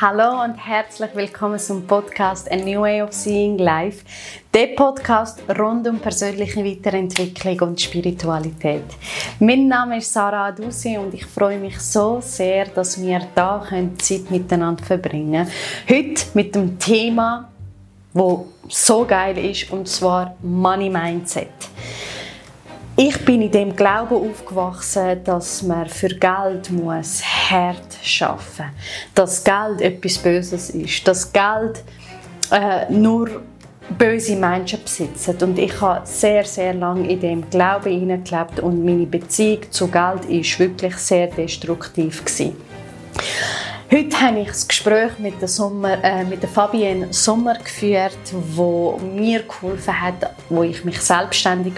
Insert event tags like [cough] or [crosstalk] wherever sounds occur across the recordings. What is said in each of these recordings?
hallo und herzlich willkommen zum Podcast A New Way of Seeing Life, der Podcast rund um persönliche Weiterentwicklung und Spiritualität. Mein Name ist Sarah Adusi und ich freue mich so sehr, dass wir da Zeit miteinander verbringen können. Heute mit dem Thema, wo so geil ist, und zwar Money Mindset. Ich bin in dem Glauben aufgewachsen, dass man für Geld muss hart schaffen, dass Geld etwas Böses ist, dass Geld äh, nur böse Menschen besitzt. Und ich habe sehr, sehr lange in dem Glauben hineingelebt und meine Beziehung zu Geld ist wirklich sehr destruktiv gewesen. Heute habe ich das Gespräch mit der, Sommer, äh, mit der Fabienne Sommer geführt, wo mir geholfen hat, wo ich mich selbstständig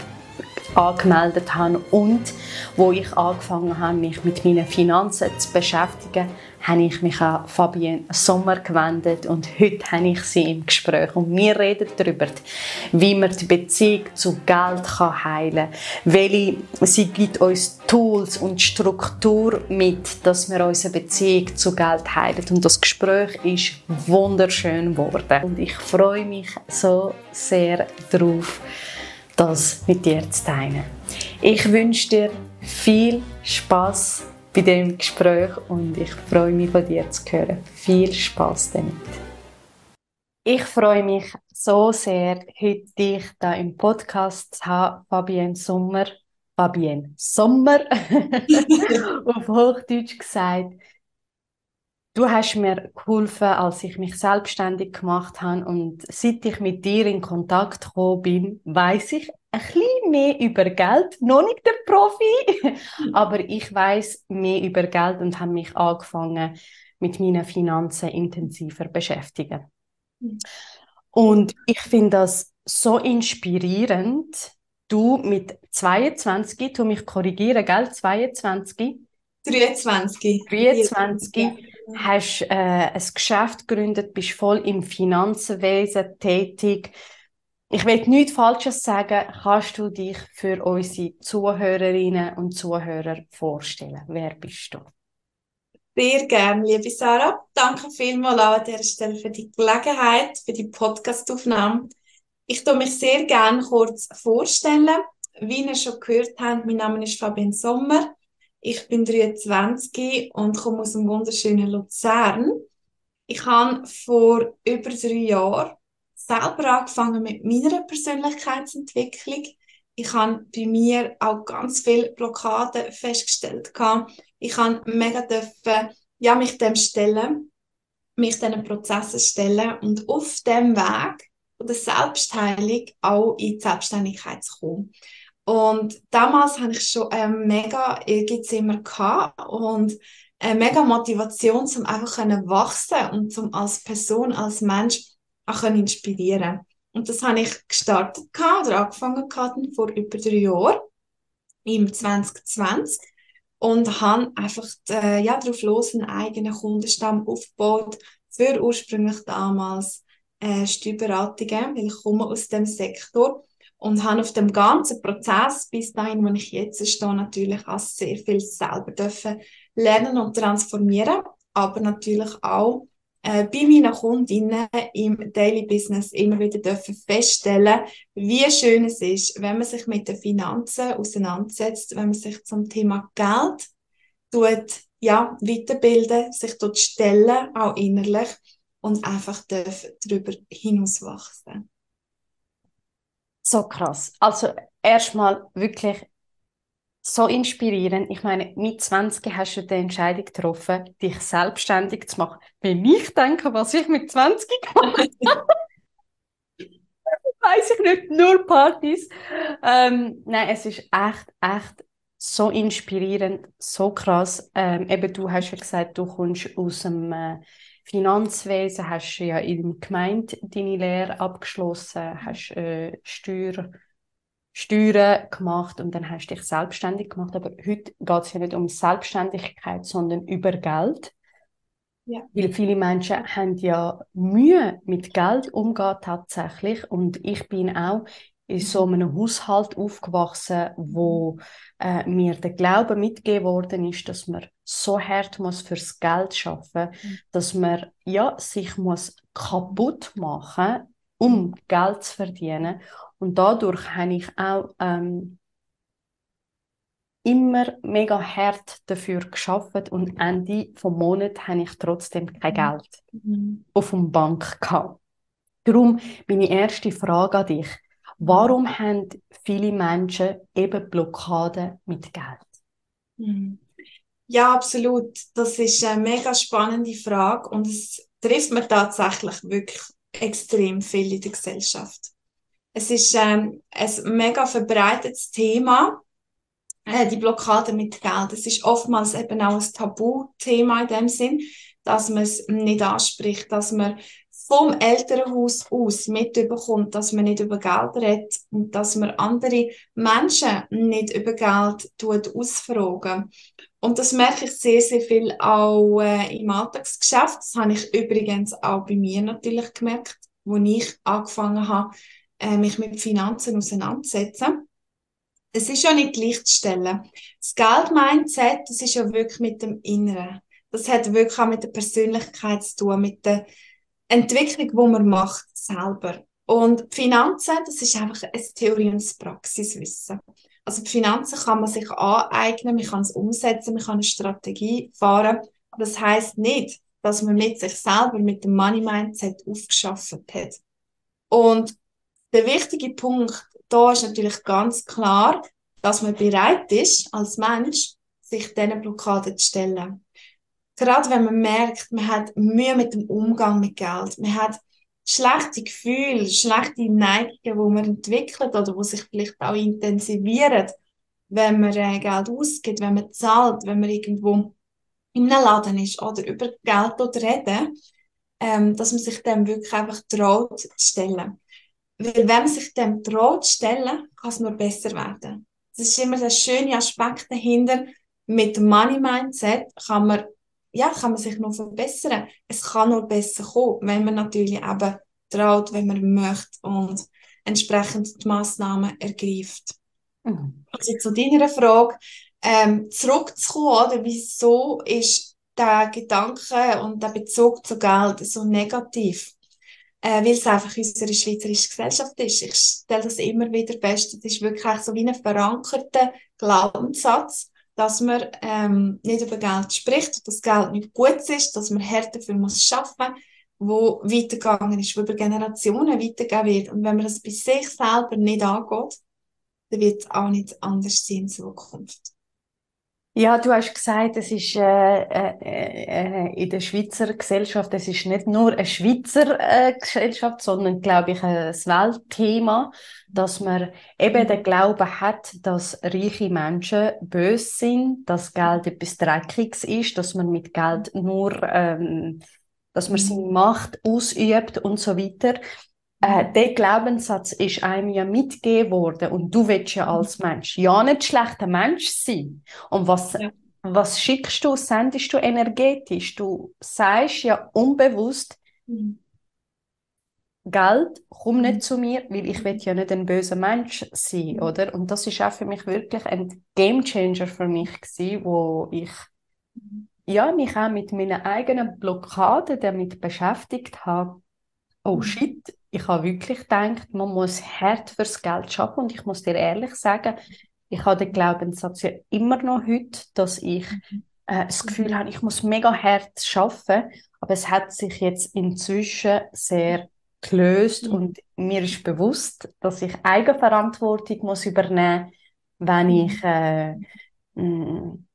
angemeldet habe und wo ich angefangen habe, mich mit meinen Finanzen zu beschäftigen, habe ich mich an Fabienne Sommer gewendet und heute habe ich sie im Gespräch und wir reden darüber, wie man die Beziehung zu Geld kann heilen kann, sie gibt uns Tools und Struktur mit, dass wir unsere Beziehung zu Geld heilen. Und das Gespräch ist wunderschön geworden. Und ich freue mich so sehr darauf, das mit dir zu teilen. Ich wünsche dir viel Spaß bei dem Gespräch und ich freue mich von dir zu hören. Viel Spaß damit. Ich freue mich so sehr, heute dich da im Podcast zu haben, Fabienne Sommer. Fabienne Sommer, [laughs] auf Hochdeutsch gesagt. Du hast mir geholfen, als ich mich selbstständig gemacht habe und seit ich mit dir in Kontakt gekommen bin, weiß ich ein bisschen mehr über Geld. Noch nicht der Profi, [laughs] aber ich weiß mehr über Geld und habe mich angefangen, mit meinen Finanzen intensiver beschäftigen. Und ich finde das so inspirierend. Du mit 22, du mich korrigieren, gell? 22? 23. 23 hast äh, ein Geschäft gegründet, bist voll im Finanzwesen tätig. Ich will nichts Falsches sagen. Kannst du dich für unsere Zuhörerinnen und Zuhörer vorstellen? Wer bist du? Sehr gerne, liebe Sarah. Danke vielmals an dieser Stelle für die Gelegenheit, für die Podcastaufnahme. Ich tue mich sehr gerne kurz vorstellen. Wie ihr schon gehört habt, mein Name ist Fabienne Sommer. Ich bin 23 und komme aus dem wunderschönen Luzern. Ich habe vor über drei Jahren selber angefangen mit meiner Persönlichkeitsentwicklung. Ich habe bei mir auch ganz viele Blockaden festgestellt. Ich habe mega dürfen, ja, mich dem stellen, mich diesen Prozessen stellen und auf dem Weg von der Selbstheilung auch in die Selbstständigkeit zu kommen. Und damals hatte ich schon ähm, mega Ehrgeiz immer gehabt und eine mega Motivation, um einfach wachsen und zum als Person, als Mensch auch inspirieren. Und das habe ich gestartet oder angefangen gehabt vor über drei Jahren im 2020 und habe einfach äh, ja darauf los einen eigenen Kundenstamm aufgebaut für ursprünglich damals äh, Steuerberatungen, weil ich komme aus dem Sektor und habe auf dem ganzen Prozess bis dahin, wo ich jetzt stehe, natürlich auch sehr viel selber dürfen lernen und transformieren, aber natürlich auch äh, bei meinen Kundinnen im Daily Business immer wieder dürfen feststellen, wie schön es ist, wenn man sich mit den Finanzen auseinandersetzt, wenn man sich zum Thema Geld tut, ja, weiterbilden, sich dort stellen, auch innerlich und einfach darüber hinauswachsen. So krass. Also erstmal wirklich so inspirierend. Ich meine, mit 20 hast du die Entscheidung getroffen, dich selbstständig zu machen. Wenn ich denke, was ich mit 20 gemacht habe, [laughs] weiß ich nicht, nur Partys. Ähm, nein, es ist echt, echt so inspirierend, so krass. Ähm, eben, du hast ja gesagt, du kommst aus dem äh, Finanzwesen, hast ja in der Gemeinde deine Lehre abgeschlossen, hast äh, Steuer, Steuern gemacht und dann hast du dich selbstständig gemacht. Aber heute geht es ja nicht um Selbstständigkeit, sondern über Geld. Ja. Weil viele Menschen haben ja Mühe mit Geld umgehen tatsächlich und ich bin auch in so einem Haushalt aufgewachsen, wo äh, mir der Glaube mitgegeben worden ist, dass man so hart muss fürs Geld schaffen, mhm. dass man ja sich muss kaputt machen, um Geld zu verdienen. Und dadurch habe ich auch ähm, immer mega hart dafür geschafft und Ende vom Monat habe ich trotzdem kein Geld mhm. auf dem Bank gehabt. Darum meine erste Frage an dich. Warum haben viele Menschen eben Blockaden mit Geld? Mhm. Ja, absolut. Das ist eine mega spannende Frage und es trifft mir tatsächlich wirklich extrem viel in der Gesellschaft. Es ist ähm, ein mega verbreitetes Thema äh, die Blockade mit Geld. Es ist oftmals eben auch ein Tabuthema in dem Sinn, dass man es nicht anspricht, dass man vom Elternhaus aus mitbekommt, dass man nicht über Geld redet und dass man andere Menschen nicht über Geld tut ausfragen. Und das merke ich sehr, sehr viel auch äh, im Alltagsgeschäft. Das habe ich übrigens auch bei mir natürlich gemerkt, wo ich angefangen habe, äh, mich mit Finanzen auseinanderzusetzen es ist ja nicht gleichzustellen. Das Geld-Mindset, das ist ja wirklich mit dem Inneren. Das hat wirklich auch mit der Persönlichkeit zu tun, mit der Entwicklung, die man macht, selber. Und Finanzen, das ist einfach ein Theorie- und Praxiswissen. Also Finanzen kann man sich aneignen, man kann es umsetzen, man kann eine Strategie fahren, aber das heißt nicht, dass man mit sich selber, mit dem Money-Mindset aufgeschafft hat. Und der wichtige Punkt da ist natürlich ganz klar, dass man bereit ist, als Mensch, sich diesen Blockaden zu stellen. Gerade wenn man merkt, man hat Mühe mit dem Umgang mit Geld, man hat schlechte Gefühle, schlechte Neigungen, die man entwickelt oder die sich vielleicht auch intensivieren, wenn man äh, Geld ausgibt, wenn man zahlt, wenn man irgendwo in einem Laden ist oder über Geld oder reden, ähm, dass man sich dem wirklich einfach traut zu stellen. Weil wenn man sich dem traut stellen, kann es nur besser werden. Das ist immer der schöne Aspekt dahinter. Mit Money Mindset kann man, ja, kann man sich noch verbessern. Es kann nur besser kommen, wenn man natürlich eben traut, wenn man möchte und entsprechend die Massnahmen ergreift. Mhm. Also zu deiner Frage, ähm, zurückzukommen, oder wieso ist der Gedanke und der Bezug zu Geld so negativ? äh, weil es einfach unsere schweizerische Gesellschaft ist. Ich stelle das immer wieder fest. Es ist wirklich so wie ein verankerter Glaubenssatz, dass man ähm, nicht über Geld spricht, dass Geld nicht gut ist, dass man härter dafür muss schaffen, wo weitergegangen ist, wo über Generationen weitergehen wird. Und wenn man das bei sich selber nicht angeht, dann wird es auch nicht anders sein in Zukunft. Ja, du hast gesagt, es ist äh, äh, äh, in der Schweizer Gesellschaft, es ist nicht nur eine Schweizer äh, Gesellschaft, sondern, glaube ich, ein Weltthema, dass man eben den Glauben hat, dass reiche Menschen böse sind, dass Geld etwas Dreckiges ist, dass man mit Geld nur, ähm, dass man seine Macht ausübt und so weiter äh, der Glaubenssatz ist einem ja mitgegeben worden und du willst ja als Mensch ja nicht schlechter Mensch sein. Und was, ja. was schickst du, sendest du energetisch? Du sagst ja unbewusst, mhm. Geld, komm nicht mhm. zu mir, weil ich will ja nicht ein böser Mensch sein, mhm. oder? Und das ist auch für mich wirklich ein Gamechanger für mich gewesen, wo ich mhm. ja, mich auch mit meinen eigenen Blockaden damit beschäftigt habe. Oh shit, ich habe wirklich gedacht, man muss hart fürs Geld schaffen und ich muss dir ehrlich sagen, ich habe den Glaubenssatz ja immer noch heute, dass ich mhm. äh, das Gefühl habe, ich muss mega hart schaffen, aber es hat sich jetzt inzwischen sehr gelöst mhm. und mir ist bewusst, dass ich Eigenverantwortung muss übernehmen, wenn mhm. ich äh, mh, mm,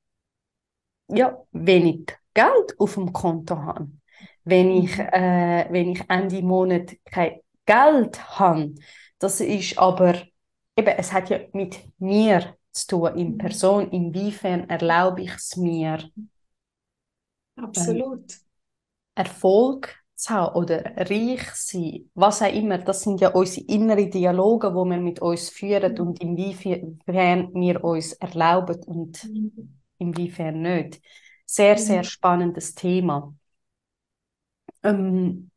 ja wenig Geld auf dem Konto habe wenn ich, mhm. äh, wenn ich Ende Monat kein Geld habe. Das ist aber, eben, es hat ja mit mir zu tun, in mhm. Person, inwiefern erlaube ich es mir. Absolut. Ähm, Erfolg zu haben oder reich sein, was auch immer, das sind ja unsere inneren Dialoge, wo wir mit uns führen mhm. und inwiefern wir uns erlauben und mhm. inwiefern nicht. Sehr, sehr spannendes Thema. Ähm,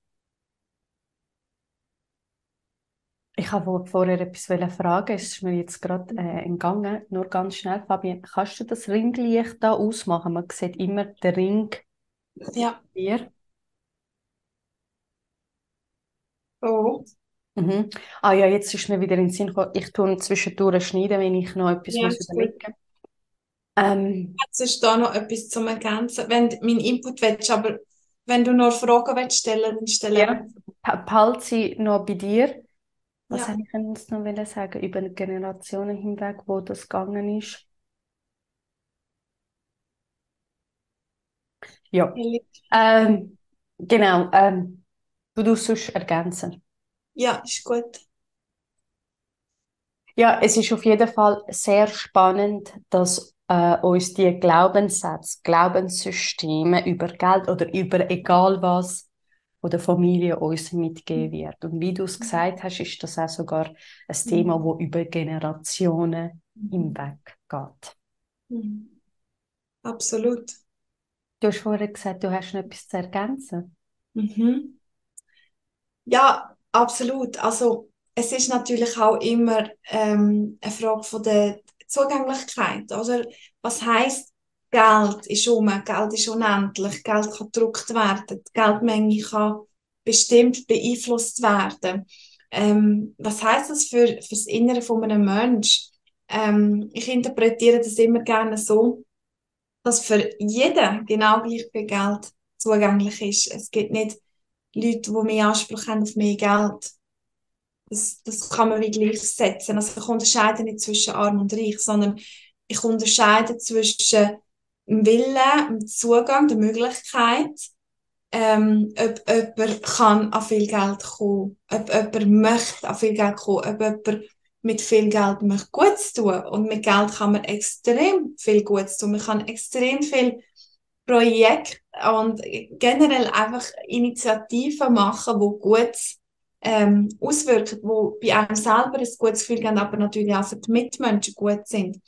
Ich habe vorher etwas fragen. Es ist mir jetzt gerade äh, entgangen. Nur ganz schnell, Fabian, kannst du das Ringlicht da ausmachen? Man sieht immer den Ring ja. hier. Oh. Mhm. Ah ja, jetzt ist mir wieder in den Sinn gekommen, ich tue zwischendurch schneiden, wenn ich noch etwas Ja, muss überlegen ähm, Jetzt ist da noch etwas zum Ergänzen. Wenn du meinen Input willst, aber wenn du noch Fragen willst stellen, dann stell Ja. behalte sie noch bei dir. Was Ja. ich jetzt noch sagen über die Generationen hinweg, wo das gegangen ist? Ja, ähm, genau. Ähm, du tust sonst ergänzen. Ja, ist gut. Ja, es ist auf jeden Fall sehr spannend, dass äh, uns die Glaubenssätze, Glaubenssysteme über Geld oder über egal was der Familie uns mitgegeben wird. Und wie du es gesagt hast, ist das auch sogar ein Thema, wo über Generationen hinweg geht. Mhm. Absolut. Du hast vorher gesagt, du hast noch etwas zu ergänzen. Mhm. Ja, absolut. Also es ist natürlich auch immer ähm, eine Frage von der Zugänglichkeit, oder? Was heißt Geld ist um, Geld ist unendlich, Geld kann gedruckt werden, die Geldmenge kann bestimmt beeinflusst werden. Ähm, was heißt das für, für das Innere von einem Menschen? Ähm, ich interpretiere das immer gerne so, dass für jeden genau gleich viel Geld zugänglich ist. Es gibt nicht Leute, die mehr Anspruch haben auf mehr Geld. Das, das kann man wie gleichsetzen. Also ich unterscheide nicht zwischen arm und reich, sondern ich unterscheide zwischen dem Willen, dem Zugang, der Möglichkeit, ähm, ob jemand kann an viel Geld kommen, ob jemand möchte an viel Geld kommen, ob jemand mit viel Geld möchte Gutes tun. Und mit Geld kann man extrem viel Gutes tun. Man kann extrem viel Projekte und generell einfach Initiativen machen, die Gutes ähm, auswirken, wo bei einem selber ein gutes Gefühl geben, aber natürlich auch für die Mitmenschen gut sind.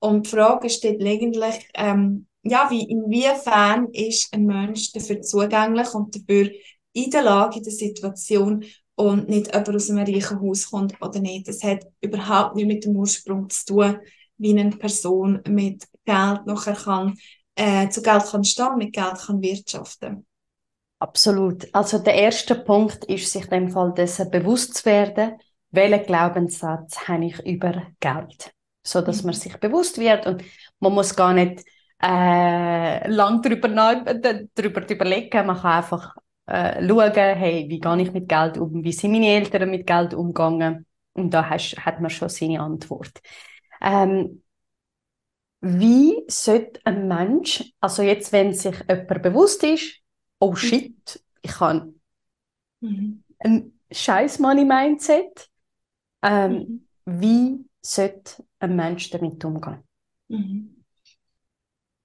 Und die Frage steht eigentlich, ähm, ja, wie, inwiefern ist ein Mensch dafür zugänglich und dafür in der Lage, in der Situation und nicht jemand aus einem reichen Haus kommt oder nicht. Das hat überhaupt nichts mit dem Ursprung zu tun, wie eine Person mit Geld nachher kann, äh, zu Geld kann stehen, mit Geld kann wirtschaften. Absolut. Also der erste Punkt ist, sich dem Fall dessen bewusst zu werden, welchen Glaubenssatz habe ich über Geld, so dass man sich bewusst wird und man muss gar nicht äh, lang darüber, darüber überlegen, man kann einfach äh, schauen, hey, wie gehe ich mit Geld um, wie sind meine Eltern mit Geld umgegangen und da hast, hat man schon seine Antwort. Ähm, wie sollte ein Mensch, also jetzt, wenn sich jemand bewusst ist, oh shit, ich habe Mhm. ein scheiß Money-Mindset, ähm, Mhm. wie sollte ein Mensch damit umgehen? Mhm.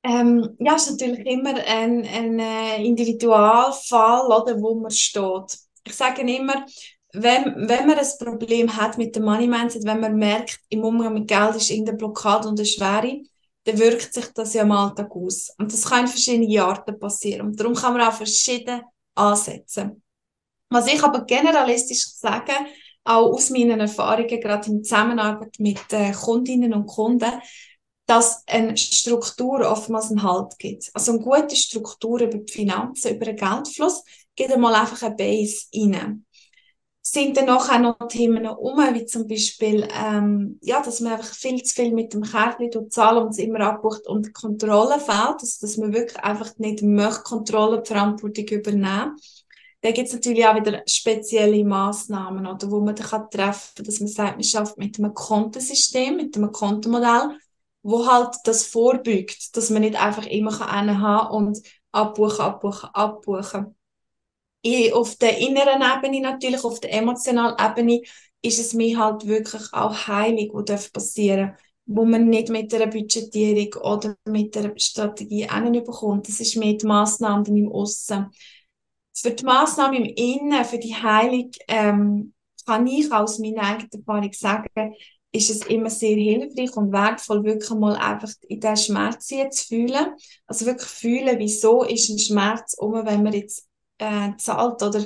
Ähm, ja, es ist natürlich immer ein, ein äh, Individualfall, oder, wo man steht. Ich sage immer, wenn, wenn man ein Problem hat mit dem Money Mindset, wenn man merkt, im Umgang mit Geld ist irgendeine Blockade und eine Schwere, dann wirkt sich das ja im Alltag aus. Und das kann in verschiedenen Arten passieren. Und darum kann man auch verschiedene ansetzen. Was ich aber generalistisch sage, auch aus meinen Erfahrungen, gerade in Zusammenarbeit mit äh, Kundinnen und Kunden, dass eine Struktur oftmals einen Halt gibt. Also eine gute Struktur über die Finanzen, über den Geldfluss, gibt einmal einfach eine Base rein. Sind dann auch noch Themen um, wie zum Beispiel, ähm, ja, dass man einfach viel zu viel mit dem Kärtchen zahlt und es immer abbucht und Kontrolle fehlt, also dass man wirklich einfach nicht möchte Kontrolle und Verantwortung übernehmen. Da gibt es natürlich auch wieder spezielle Massnahmen, oder, wo man dann treffen kann, dass man sagt, man schafft mit einem Kontensystem, mit einem Kontomodell, wo halt das vorbeugt, dass man nicht einfach immer einen haben und abbuchen, abbuchen, abbuchen. Ich, auf der inneren Ebene natürlich, auf der emotionalen Ebene ist es mir halt wirklich auch heilig, was darf passieren, wo man nicht mit einer Budgetierung oder mit einer Strategie bekommt. Das ist mehr die Massnahme im Aussen. Für die Massnahme im Innen, für die Heilung, ähm, kann ich aus meiner eigenen Erfahrung sagen, ist es immer sehr hilfreich und wertvoll, wirklich mal einfach in diesen Schmerz zu fühlen. Also wirklich fühlen, wieso ist ein Schmerz um, wenn man jetzt äh, zahlt oder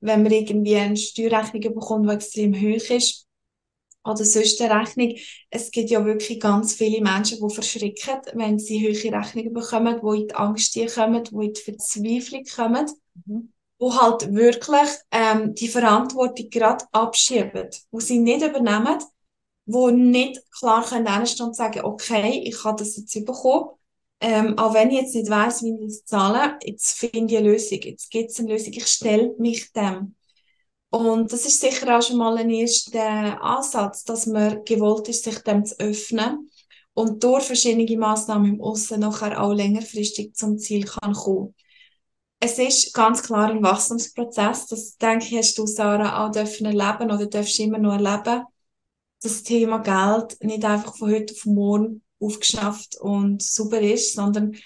wenn man irgendwie eine Steuerrechnung bekommt, die extrem hoch ist, oder sonst eine Rechnung. Es gibt ja wirklich ganz viele Menschen, die verschrecken, wenn sie hohe Rechnungen bekommen, die in die Angst kommen, die in die Verzweiflung kommen, mhm. wo halt wirklich ähm, die Verantwortung gerade abschieben, wo sie nicht übernehmen, wo nicht klar können und sagen, okay, ich habe das jetzt bekommen, ähm, auch wenn ich jetzt nicht weiß, wie ich das zahle, jetzt finde ich eine Lösung, jetzt gibt es eine Lösung, ich stelle mich dem. Und das ist sicher auch schon mal ein erster Ansatz, dass man gewollt ist, sich dem zu öffnen und durch verschiedene Massnahmen im Aussen nachher auch längerfristig zum Ziel kann kommen. Es ist ganz klar ein Wachstumsprozess. Das denke ich, hast du, Sarah, auch dürfen erleben oder darfst immer noch erleben. Das Thema Geld nicht einfach von heute auf morgen aufgeschnappt und super ist, sondern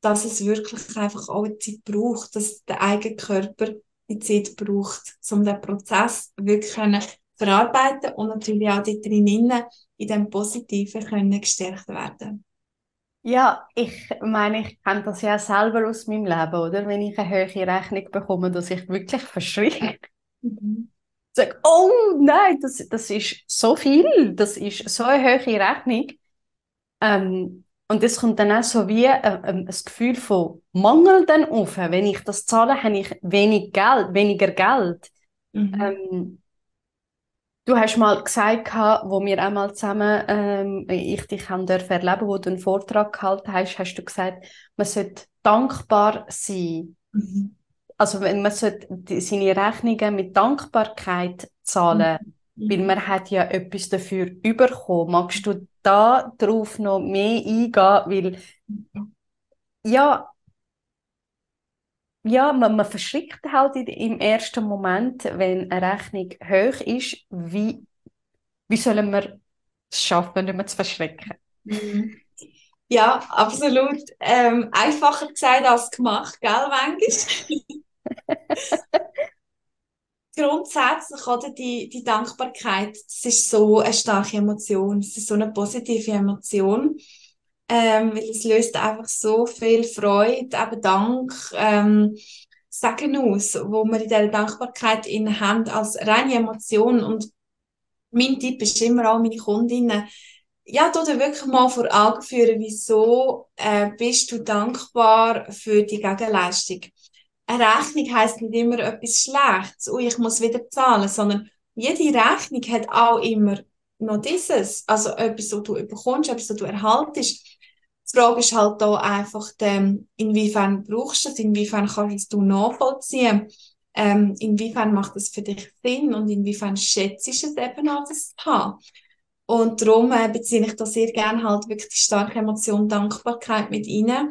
dass es wirklich einfach auch Zeit braucht, dass der eigene Körper die Zeit braucht, um den Prozess wirklich zu verarbeiten und natürlich auch dort drinnen in dem Positiven können gestärkt werden. Ja, ich meine, ich kenne das ja selber aus meinem Leben, oder? Wenn ich eine höhere Rechnung bekomme, dass ich wirklich verschrecke. Mhm. Sag, oh nein, das, das ist so viel, das ist so eine hohe Rechnung. Ähm, und es kommt dann auch so wie äh, äh, ein Gefühl von Mangel dann auf. Wenn ich das zahle, habe ich wenig Geld, weniger Geld. Mhm. Ähm, du hast mal gesagt, wo wir einmal zusammen, ähm, ich dich haben erleben wo du einen Vortrag gehalten hast, hast du gesagt, man sollte dankbar sein. Mhm. Also man sollte seine Rechnungen mit Dankbarkeit zahlen, mhm. weil man hat ja etwas dafür bekommen. Magst du da drauf noch mehr eingehen, weil ja, ja, man, man verschrickt halt im ersten Moment, wenn eine Rechnung hoch ist, wie, wie sollen wir es schaffen, nicht mehr zu verschrecken? Mhm. Ja, absolut. Ähm, einfacher gesagt als gemacht, gell, manchmal? [laughs] grundsätzlich, oder, die, die Dankbarkeit, das ist so eine starke Emotion, es ist so eine positive Emotion, ähm, weil es löst einfach so viel Freude, eben Dank, ähm, Sagen aus, wo wir in dieser Dankbarkeit in haben als reine Emotion. Und mein Tipp ist immer auch meine Kundinnen, ja, du dir wirklich mal vor Augen führen, wieso äh, bist du dankbar für die Gegenleistung eine Rechnung heisst nicht immer etwas Schlechtes, oh, ich muss wieder zahlen, sondern jede Rechnung hat auch immer noch dieses, also etwas, was du bekommst, etwas, was du erhaltest. Die Frage ist halt da einfach, inwiefern brauchst du es, inwiefern kannst du nachvollziehen, ähm, inwiefern macht es für dich Sinn und inwiefern schätzt es eben auch, das zu haben. Und darum äh, beziehe ich da sehr gerne halt wirklich die starke Emotion Dankbarkeit mit rein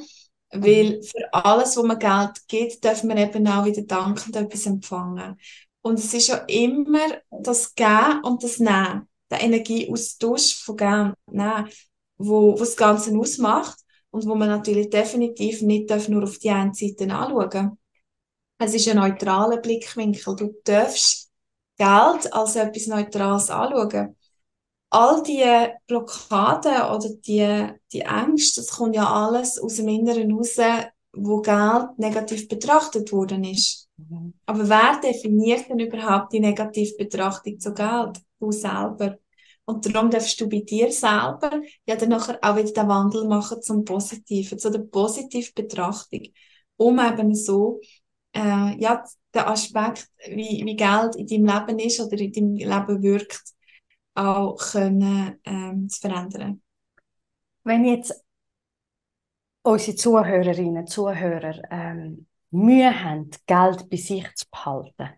weil für alles, wo man Geld gibt, darf man eben auch wieder dankend etwas empfangen. Und es ist ja immer das Gehen und das Nehmen, der Energieaustausch von Gehen und Nehmen, wo, wo das Ganze ausmacht und wo man natürlich definitiv nicht darf nur auf die eine Seite anschauen Es ist ein neutraler Blickwinkel. Du darfst Geld als etwas Neutrales anschauen all die Blockaden oder die, die Ängste, das kommt ja alles aus dem Inneren raus, wo Geld negativ betrachtet worden ist. Mhm. Aber wer definiert denn überhaupt die Negativbetrachtung zu Geld? Du selber. Und darum darfst du bei dir selber ja dann nachher auch wieder den Wandel machen zum Positiven, zu der Positivbetrachtung, um eben so äh, ja, den Aspekt, wie, wie Geld in deinem Leben ist oder in deinem Leben wirkt, auch können, ähm, zu verändern. Wenn jetzt unsere Zuhörerinnen und Zuhörer ähm, Mühe haben, Geld bei sich zu behalten,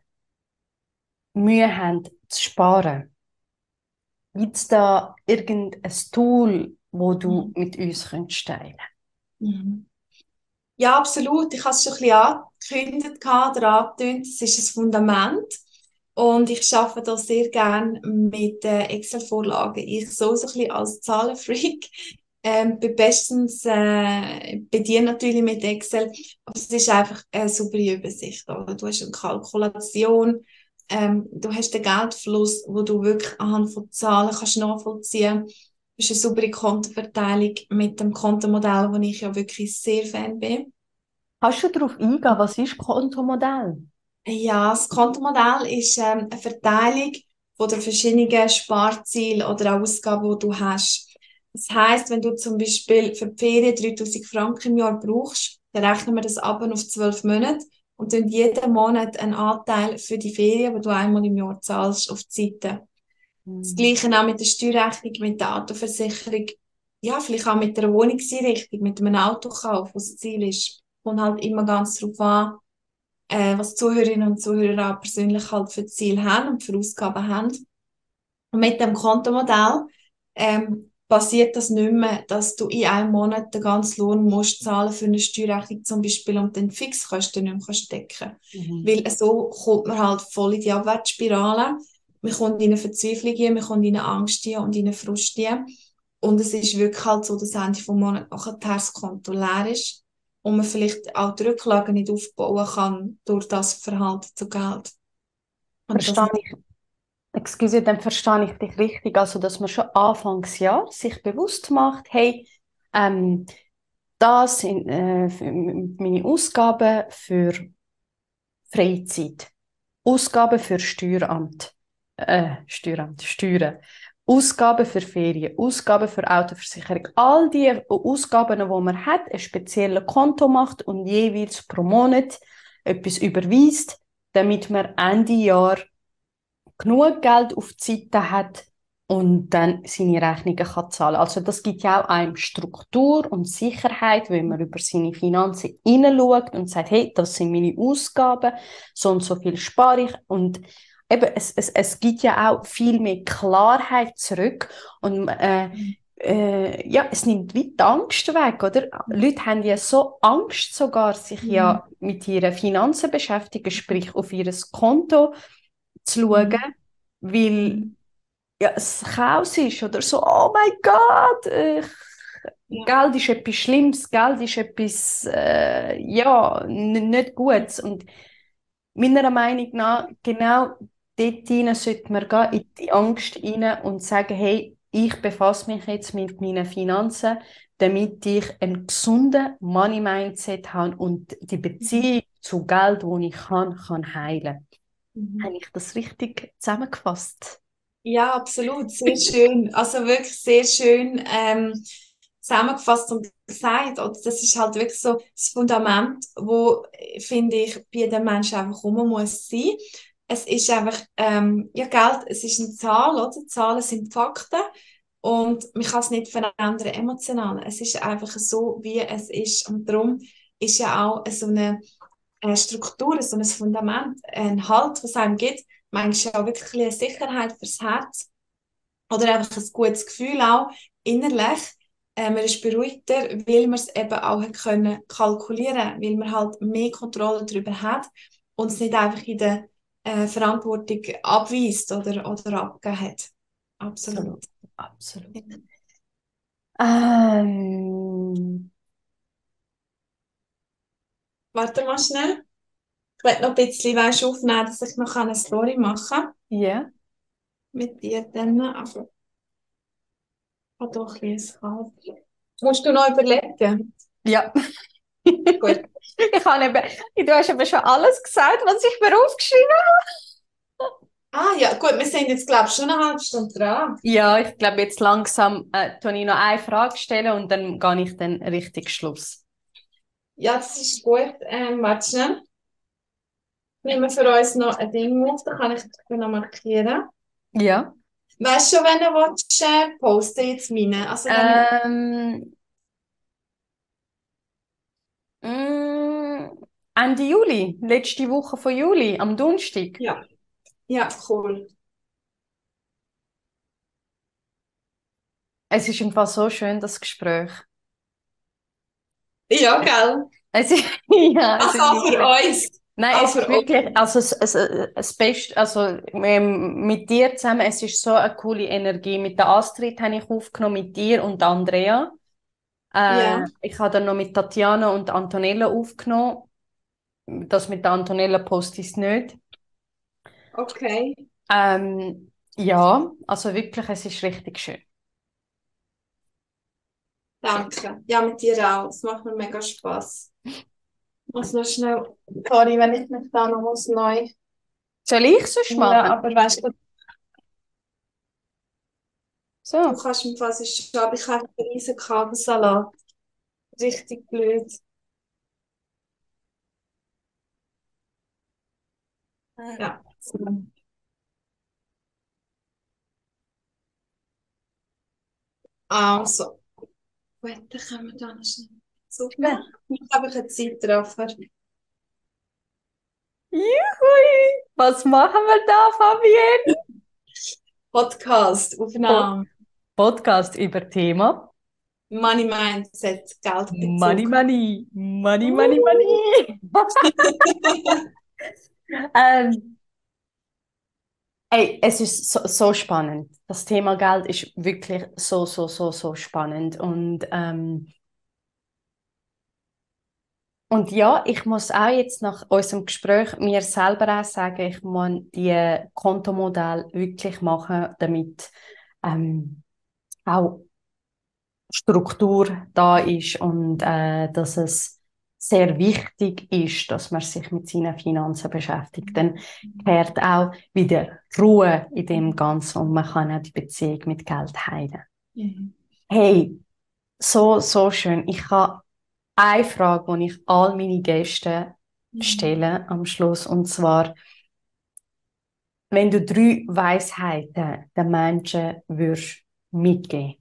Mühe haben zu sparen, gibt es da irgendein Tool, wo du mhm. mit uns könntest teilen mhm. Ja, absolut. Ich habe es schon ein bisschen angekündigt, oder Es ist ein Fundament. Und ich arbeite da sehr gerne mit äh, Excel-Vorlagen. Ich so, so ein als Zahlenfreak. [laughs] Ähm, bin bestens äh, bediene natürlich mit Excel, aber es ist einfach eine super Übersicht. Oder? Du hast eine Kalkulation, ähm, du hast den Geldfluss, wo du wirklich anhand von Zahlen kannst nachvollziehen. Du hast eine saubere Kontenverteilung mit dem Kontomodell, wo ich ja wirklich sehr Fan bin. Hast du darauf eingehen, was ist Kontomodell? Ja, das Kontomodell ist ähm, eine Verteilung von den verschiedenen Sparzielen oder Ausgaben, die du hast. Das heißt, wenn du zum Beispiel für die Ferien 3000 Franken im Jahr brauchst, dann rechnen wir das ab auf 12 Monate und dann jeden Monat einen Anteil für die Ferien, die du einmal im Jahr zahlst, auf die Seite. Mhm. Das Gleiche auch mit der Steuerrechnung, mit der Autoversicherung, ja, vielleicht auch mit der Wohnungseinrichtung, mit einem Autokauf, was das Ziel ist. Kommt halt immer ganz darauf an, äh, was Zuhörerinnen und Zuhörer auch persönlich halt für Ziel haben und für Ausgaben haben. Und mit dem Kontomodell ähm, passiert das nicht mehr, dass du in einem Monat den ganzen Lohn musst zahlen für eine Steuerrechnung zum Beispiel und den Fixkosten nicht mehr kannst decken mhm. Weil so kommt man halt voll in die Abwärtsspirale. Man kommt in eine Verzweiflung man kommt in eine Angst und in eine Frust. Und es ist wirklich halt so, dass Ende vom Monat nachher das Konto leer ist und man vielleicht auch die Rücklagen nicht aufbauen kann durch das Verhalten zu Geld. Verstehe ich. Excuse, dann verstehe ich dich richtig. Also, dass man schon Anfangsjahr sich bewusst macht, hey, ähm, das sind äh, meine Ausgaben für Freizeit, Ausgaben für Steueramt, äh, Steueramt, Steuern, Ausgaben für Ferien, Ausgaben für Autoversicherung, all die Ausgaben, die man hat, ein spezielles Konto macht und jeweils pro Monat etwas überweist, damit man Ende Jahr genug Geld auf die Seite hat und dann seine Rechnungen kann zahlen. Also das gibt ja auch einem Struktur und Sicherheit, wenn man über seine Finanzen hineinschaut und sagt, hey, das sind meine Ausgaben, so und so viel spare ich und eben, es, es, es gibt ja auch viel mehr Klarheit zurück und äh, äh, ja, es nimmt wie die Angst weg, oder? Leute haben ja so Angst sogar, sich mhm. ja mit ihren Finanzen beschäftigen, sprich auf ihr Konto zu schauen, mhm. weil ja, es Chaos ist oder so, oh mein Gott, äh, ja. Geld ist etwas Schlimmes, Geld ist etwas, äh, ja, nicht Gutes und meiner Meinung nach, genau dort hinein sollte man gehen, in die Angst hinein und sagen, hey, ich befasse mich jetzt mit meinen Finanzen, damit ich ein gesundes Money-Mindset habe und die Beziehung zu Geld, wo ich kann, kann heilen. Mhm. Habe ich das richtig zusammengefasst? Ja, absolut. Sehr schön. Also wirklich sehr schön ähm, zusammengefasst und gesagt. Und das ist halt wirklich so das Fundament, wo, finde ich, bei jedem Menschen einfach rum muss sein es ist einfach, ähm, ja, Geld, es ist eine Zahl, oder? Zahlen sind Fakten und man kann es nicht verändern emotional. Es ist einfach so, wie es ist und darum ist ja auch so eine, eine Struktur, so ein Fundament, ein Halt, was einem gibt, manchmal auch wirklich eine Sicherheit fürs Herz oder einfach ein gutes Gefühl auch innerlich. Äh, man ist beruhigter, weil man es eben auch können kalkulieren weil man halt mehr Kontrolle darüber hat und es nicht einfach in der äh, Verantwortung abweist oder, oder abgegeben hat. Absolut. Absolut. Absolut. Ähm. Warte mal schnell. Ich werde noch ein bisschen weißt, aufnehmen, dass ich noch eine Story machen kann. Ja. Yeah. Mit dir dann. Aber ich habe doch ein bisschen. Musst du noch überlegen? Ja. [laughs] Gut. Ich habe eben, du hast eben schon alles gesagt, was ich mir aufgeschrieben habe. Ah ja, gut, wir sind jetzt, glaube ich, schon eine halbe Stunde dran. Ja, ich glaube, jetzt langsam äh, ich noch eine Frage stellen und dann gehe ich dann richtig Schluss. Ja, das ist gut. Ähm, schnell. Nehmen wir für uns noch ein Ding auf, dann kann ich das noch markieren. Ja. Weißt du schon, wenn du willst, äh, posten jetzt meine? Also, ähm, Mm, Ende Juli, letzte Woche von Juli, am Donnerstag. Ja, ja, cool. Es ist im Fall so schön, das Gespräch. Ja, gell? Es ist, [laughs] ja, es also ist für uns. Nein, es ist wirklich, also es, es, es Beste, also ähm, mit dir zusammen, es ist so eine coole Energie. Mit der Astrid habe ich aufgenommen, mit dir und Andrea. Äh, ja. Ich habe dann noch mit Tatjana und Antonella aufgenommen. Das mit der Antonella poste ich nicht. Okay. Ähm, ja, also wirklich, es ist richtig schön. Danke. Ja, mit dir auch. Es macht mir mega Spaß. Ich muss noch schnell, sorry, wenn ich mich da noch muss neu. Soll ich sonst machen? Ja, aber weißt du, so. du kannst mir fast schon, aber ich habe einen riesen Kabelsalat. Richtig blöd. Ja. so. Also, gut, dann können wir da noch schnell super. Ich habe einen Zeitraffer. Juhui! Was machen wir da, Fabienne? Podcast, Aufnahme, Podcast über Thema Money Mindset, Geldbezug. Money, Money, Money, Money, Money. [laughs] ähm, ey, es ist so, so spannend. Das Thema Geld ist wirklich so, so, so, so spannend. Und, ähm, und ja, ich muss auch jetzt nach unserem Gespräch mir selber auch sagen, ich muss die Kontomodell wirklich machen, damit ähm, auch Struktur da ist und äh, dass es sehr wichtig ist, dass man sich mit seinen Finanzen beschäftigt. Dann kehrt auch wieder Ruhe in dem Ganzen und man kann auch die Beziehung mit Geld heilen. Mhm. Hey, so, so schön. Ich habe eine Frage, die ich all meine Gäste stelle am Schluss und zwar, wenn du drei Weisheiten den Menschen würdest mitgeben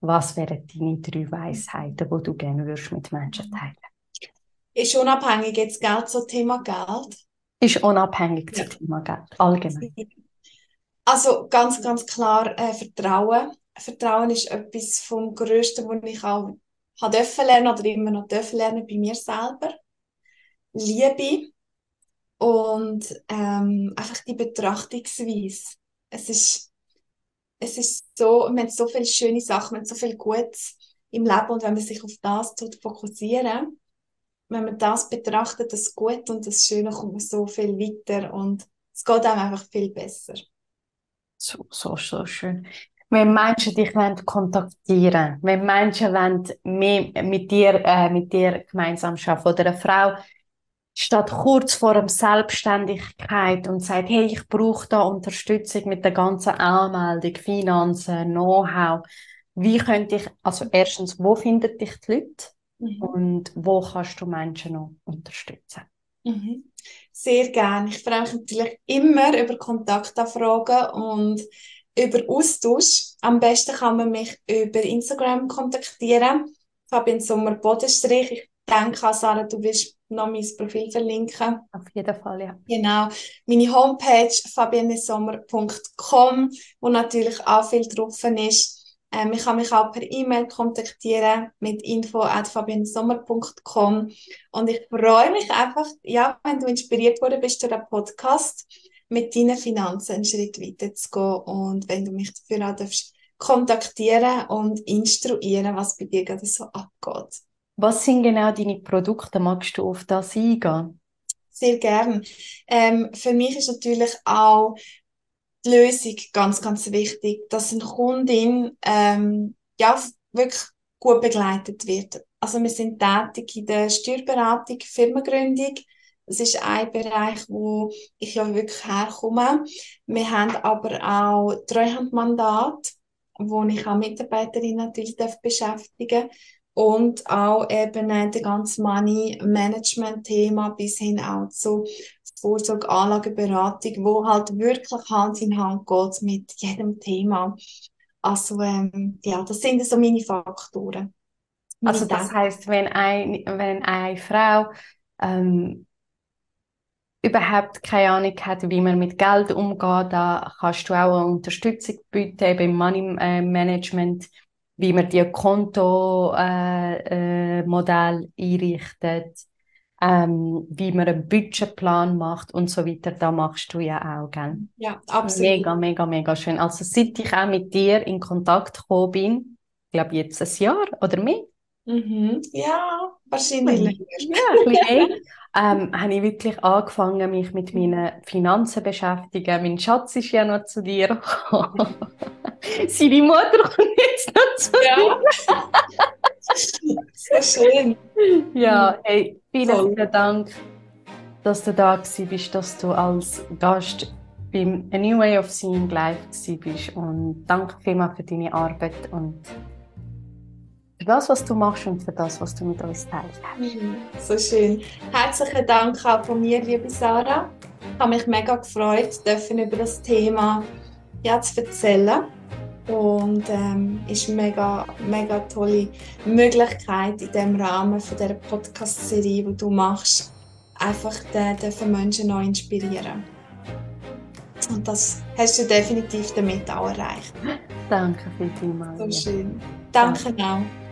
was wären deine drei Weisheiten, die du gerne würdest mit Menschen teilen? Ist unabhängig jetzt Geld so Thema Geld? Ist unabhängig Ja. zum Thema Geld, allgemein. Also ganz, ganz klar äh, Vertrauen. Vertrauen ist etwas vom Größten, was ich auch habe dürfen lernen oder immer noch dürfen lernen bei mir selber. Liebe und ähm, einfach die Betrachtungsweise. Es ist, es ist so, man hat so viele schöne Sachen, man hat so viel Gutes im Leben und wenn man sich auf das tut, fokussieren, wenn man das betrachtet, das Gute und das Schöne, kommt man so viel weiter und es geht einem einfach viel besser. So, so, so schön. Wenn Menschen dich wollen kontaktieren wenn Menschen wollen mehr mit dir, äh, mit dir gemeinsam arbeiten oder eine Frau steht kurz vor der Selbstständigkeit und sagt, hey, ich brauche da Unterstützung mit der ganzen Anmeldung, Finanzen, Know-how. Wie könnte ich, also erstens, wo findet dich die Leute und wo kannst du Menschen noch unterstützen? Mhm. Sehr gerne. Ich freue mich natürlich immer über Kontaktanfragen und über Austausch. Am besten kann man mich über Instagram kontaktieren. Fabian Sommer Bodenstrich. Ich denke, Sarah, du willst noch mein Profil verlinken. Auf jeden Fall, ja. Genau. Meine Homepage fabianesommer.com, wo natürlich auch viel drauf ist. Ähm, ich kann mich auch per E-Mail kontaktieren mit info@fabianesommer.com und ich freue mich einfach, ja, wenn du inspiriert worden bist durch den Podcast, mit deinen Finanzen einen Schritt weiter zu gehen und wenn du mich dafür auch darfst kontaktieren und instruieren, was bei dir gerade so abgeht. Was sind genau deine Produkte? Magst du auf das eingehen? Sehr gern. Ähm, für mich ist natürlich auch die Lösung ganz, ganz wichtig, dass eine Kundin ähm, ja, wirklich gut begleitet wird. Also wir sind tätig in der Steuerberatung, Firmengründung. Das ist ein Bereich, wo ich ja wirklich herkomme. Wir haben aber auch Treuhandmandat, wo ich auch Mitarbeiterinnen natürlich darf beschäftigen und auch eben äh, der ganze Money Management Thema bis hin auch zu Vorsorge, Anlageberatung, wo halt wirklich Hand in Hand geht mit jedem Thema. Also ähm, ja, das sind so meine Faktoren. Also das heißt, wenn ein, wenn eine Frau ähm, überhaupt keine Ahnung hat, wie man mit Geld umgeht, da kannst du auch eine Unterstützung bieten eben im Money äh, Management, wie man die Kontomodell äh, äh, einrichtet, ähm, wie man einen Budgetplan macht und so weiter. Da machst du ja auch, gell? Ja, absolut. Mega, mega, mega schön. Also seit ich auch mit dir in Kontakt gekommen bin, ich glaube jetzt ein Jahr oder mehr, Mhm. Ja, wahrscheinlich ja, ein bisschen [laughs] ähm, habe ich wirklich angefangen, mich mit meinen Finanzen zu beschäftigen. Mein Schatz ist ja noch zu dir gekommen. [laughs] Seine Mutter kommt jetzt noch zu dir. Ja. [laughs] So schön. Ja, hey, vielen, vielen Dank, dass du da bist, dass du als Gast beim A New Way of Seeing live bist. Und danke vielmals für deine Arbeit und das, was du machst und für das, was du mit uns teilst. So schön. Herzlichen Dank auch von mir, liebe Sarah. Ich habe mich mega gefreut, dürfen über das Thema ja, zu erzählen. Und ähm, ist eine mega, mega tolle Möglichkeit in dem Rahmen von der Podcast-Serie, die du machst, einfach den, dürfen Menschen neu inspirieren. Und das hast du definitiv damit auch erreicht. Danke vielmals. So schön. Danke auch.